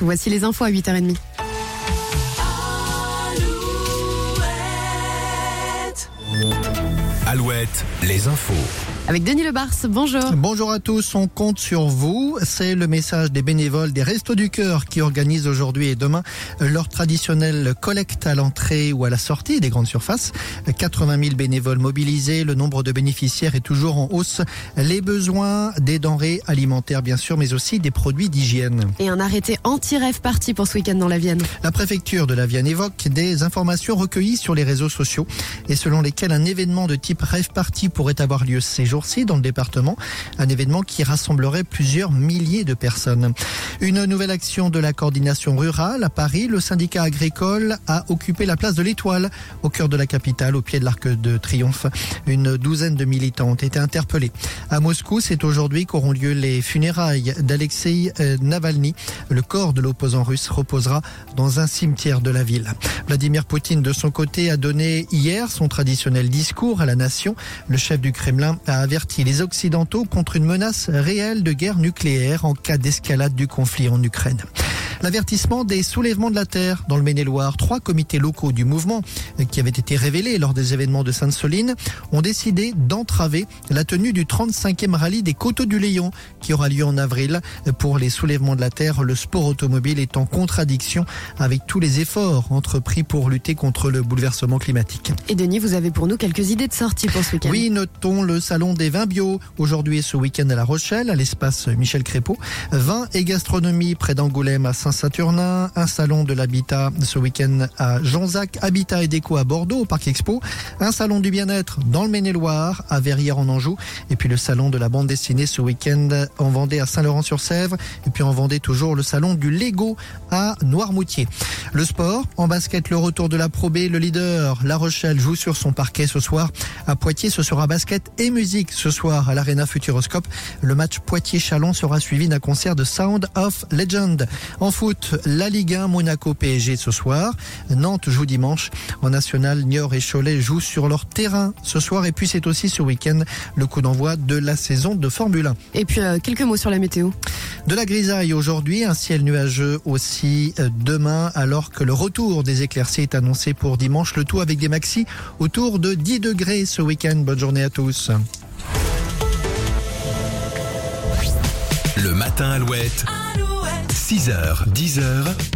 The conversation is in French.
Voici les infos à 8h30. Alouette, les infos. Avec Denis Lebars, bonjour. Bonjour à tous, on compte sur vous. C'est le message des bénévoles des Restos du Cœur qui organisent aujourd'hui et demain leur traditionnelle collecte à l'entrée ou à la sortie des grandes surfaces. 80 000 bénévoles mobilisés, le nombre de bénéficiaires est toujours en hausse. Les besoins des denrées alimentaires bien sûr, mais aussi des produits d'hygiène. Et un arrêté anti-rêve parti pour ce week-end dans la Vienne. La préfecture de la Vienne évoque des informations recueillies sur les réseaux sociaux et selon lesquelles un événement de type rêve party pourrait avoir lieu ces jours dans le département. Un événement qui rassemblerait plusieurs milliers de personnes. Une nouvelle action de la coordination rurale à Paris. Le syndicat agricole a occupé la place de l'Étoile au cœur de la capitale, au pied de l'Arc de Triomphe. Une douzaine de militants ont été interpellés. À Moscou, c'est aujourd'hui qu'auront lieu les funérailles d'Alexei euh, Navalny. Le corps de l'opposant russe reposera dans un cimetière de la ville. Vladimir Poutine, de son côté, a donné hier son traditionnel discours à la nation. Le chef du Kremlin a averti les Occidentaux contre une menace réelle de guerre nucléaire en cas d'escalade du conflit en Ukraine. L'avertissement des soulèvements de la terre dans le Maine-et-Loire. Trois comités locaux du mouvement qui avaient été révélés lors des événements de Sainte-Soline ont décidé d'entraver la tenue du 35e rallye des Coteaux du Léon qui aura lieu en avril. Pour les soulèvements de la terre, le sport automobile est en contradiction avec tous les efforts entrepris pour lutter contre le bouleversement climatique. Et Denis, vous avez pour nous quelques idées de sortie pour ce week-end Oui, notons le salon des vins bio aujourd'hui et ce week-end à La Rochelle, à l'espace Michel Crépeau. Vin et gastronomie près d'Angoulême à Saint-Saturnin, un salon de l'habitat ce week-end à Jean-Zac, Habitat et Déco à Bordeaux au Parc Expo, un salon du bien-être dans le Maine-et-Loire à Verrières en Anjou, et puis le salon de la bande dessinée ce week-end en Vendée à Saint-Laurent-sur-Sèvre, et puis en Vendée toujours le salon du Lego à Noirmoutier. Le sport, en basket, le retour de la Pro B, le leader, La Rochelle joue sur son parquet ce soir. À Poitiers, ce sera basket et musique ce soir à l'Arena Futuroscope. Le match Poitiers-Chalon sera suivi d'un concert de Sound of Legend. En foot, la Ligue 1 Monaco PSG ce soir. Nantes joue dimanche. En national, Niort et Cholet jouent sur leur terrain ce soir. Et puis c'est aussi ce week-end le coup d'envoi de la saison de Formule 1. Et puis euh, quelques mots sur la météo. De la grisaille aujourd'hui, un ciel nuageux aussi euh, demain, alors que le retour des éclaircies est annoncé pour dimanche. Le tout avec des maxis autour de 10 degrés ce week-end. Bonne journée à tous. Le matin Alouette. 6h, 10h.